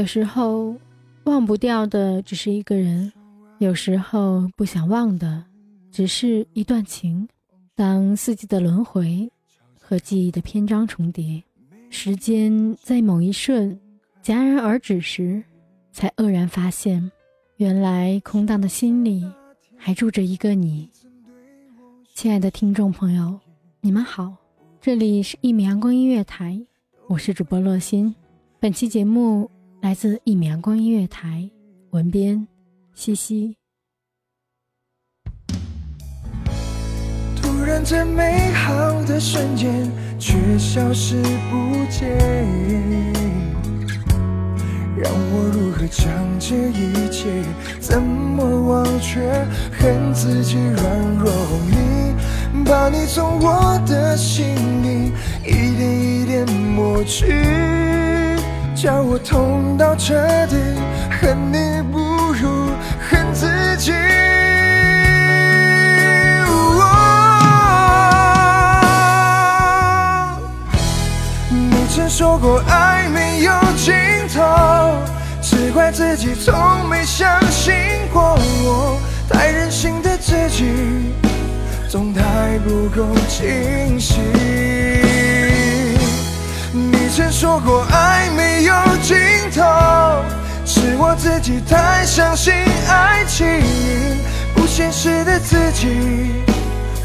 有时候忘不掉的只是一个人，有时候不想忘的只是一段情。当四季的轮回和记忆的篇章重叠，时间在某一瞬戛然而止时，才愕然发现，原来空荡的心里还住着一个你。亲爱的听众朋友，你们好，这里是一米阳光音乐台，我是主播洛心。本期节目来自一米阳光音乐台，文编西西。突然这美好的瞬间却消失不见，让我如何将这一切怎么忘却？恨自己软弱无力，把你从我的心里一点一点抹去，叫我痛到彻底，恨你不如恨自己。你曾说过爱没有尽头，只怪自己从没相信过我，太任性的自己，总太不够清醒。曾说过爱没有尽头，是我自己太相信爱情，不现实的自己，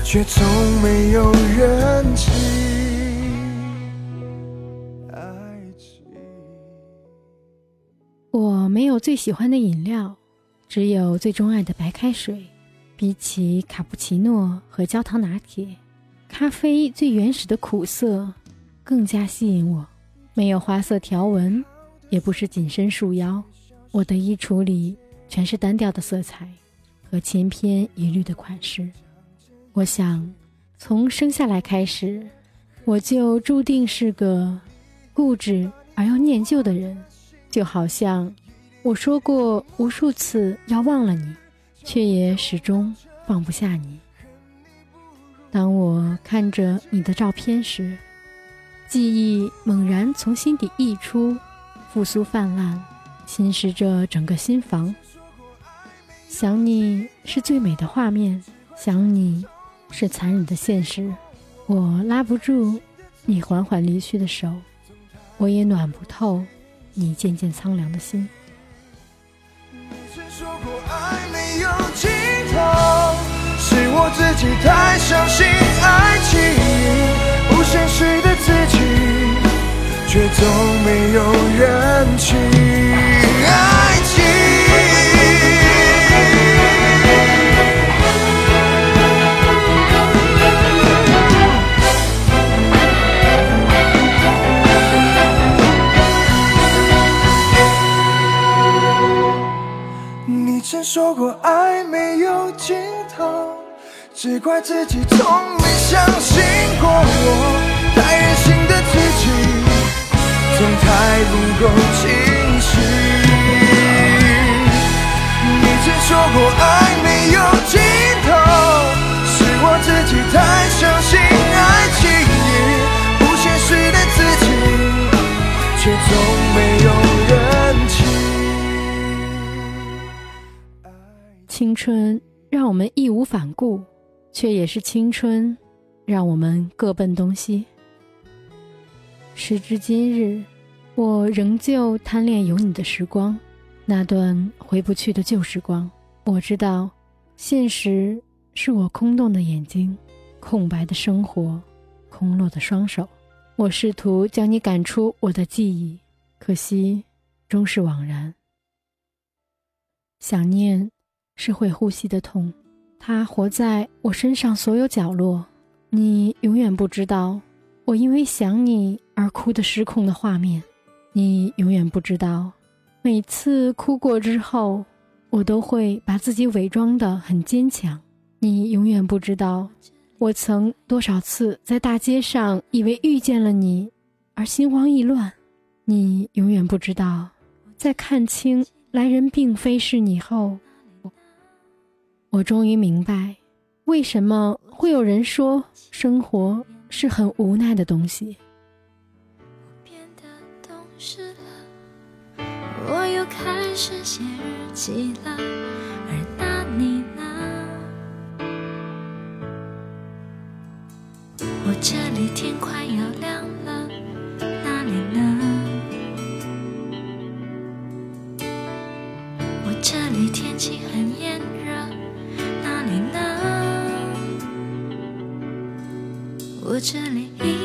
却从没有认清爱情。我没有最喜欢的饮料，只有最钟爱的白开水。比起卡布奇诺和焦糖拿铁，咖啡最原始的苦涩更加吸引我。没有花色条纹，也不是紧身束腰，我的衣橱里全是单调的色彩和千篇一律的款式。我想，从生下来开始，我就注定是个固执而又念旧的人，就好像我说过无数次要忘了你，却也始终放不下你。当我看着你的照片时，记忆猛然从心底溢出，复苏泛滥，侵蚀着整个心房。想你是最美的画面，想你是残忍的现实。我拉不住你缓缓离去的手，我也暖不透你渐渐苍凉的心。是我自己太相信爱情，现实的自己，却总没有认清爱情。你曾说过爱没有尽头，只怪自己从没相信过我，不够清晰。你曾说过爱没有尽头，是我自己太相信爱情，不现实的自己，却从没有人气。青春让我们义无反顾，却也是青春让我们各奔东西。时至今日，我仍旧贪恋有你的时光，那段回不去的旧时光。我知道，现实是我空洞的眼睛，空白的生活，空落的双手。我试图将你赶出我的记忆，可惜，终是枉然。想念。是会呼吸的痛，它活在我身上所有角落。你永远不知道，我因为想你而哭得失控的画面。你永远不知道，每次哭过之后，我都会把自己伪装得很坚强。你永远不知道，我曾多少次在大街上以为遇见了你，而心慌意乱。你永远不知道，在看清来人并非是你后。我终于明白，为什么会有人说生活是很无奈的东西。变得懂事了，我又开始写日记了，而那你呢？我这里天快要亮了，那里呢？我这里天气很炎热。那你呢？我这里一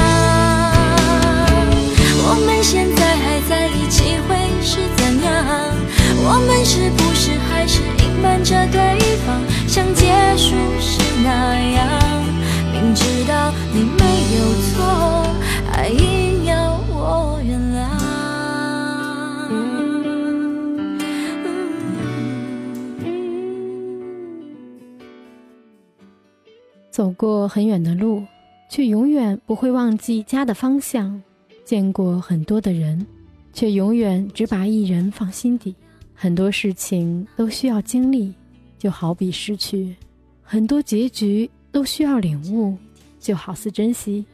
走过很远的路，却永远不会忘记家的方向；见过很多的人，却永远只把一人放心底。很多事情都需要经历，就好比失去；很多结局都需要领悟，就好似珍惜。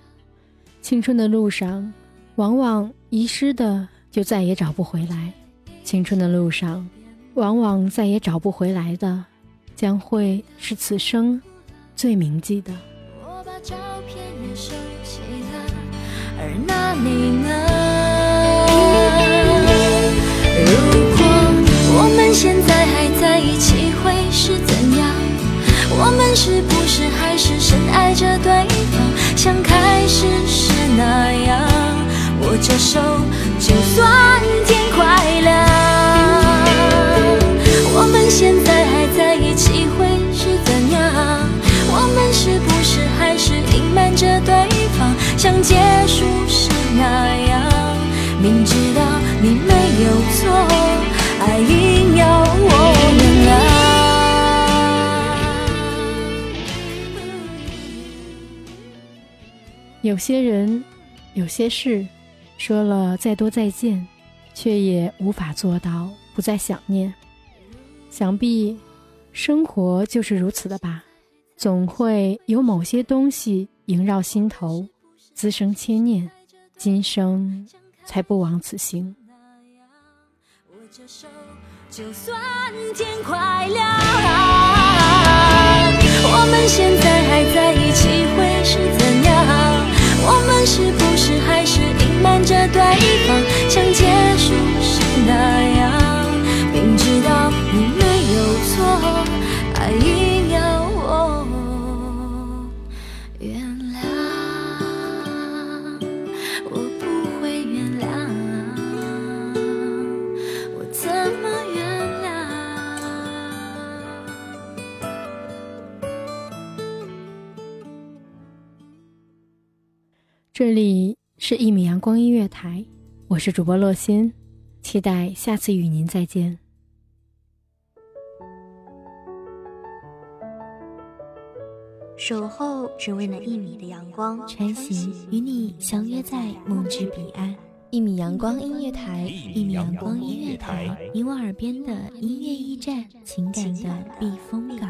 青春的路上，往往遗失的就再也找不回来；青春的路上，往往再也找不回来的，将会是此生。最铭记的。我把照片也收起了，而那你呢？如明知道你没有错，还硬要我原谅。有些人，有些事，说了再多再见，却也无法做到不再想念。想必，生活就是如此的吧。总会有某些东西萦绕心头，滋生牵念，今生才不枉此行。握着手，就算天快亮。这里是一米阳光音乐台，我是主播洛心，期待下次与您再见。守候只为那一米的阳光，穿行与你相约在梦之彼岸。一米阳光音乐台，一米阳光音乐台，你我耳边的音乐驿站，情感的避风港。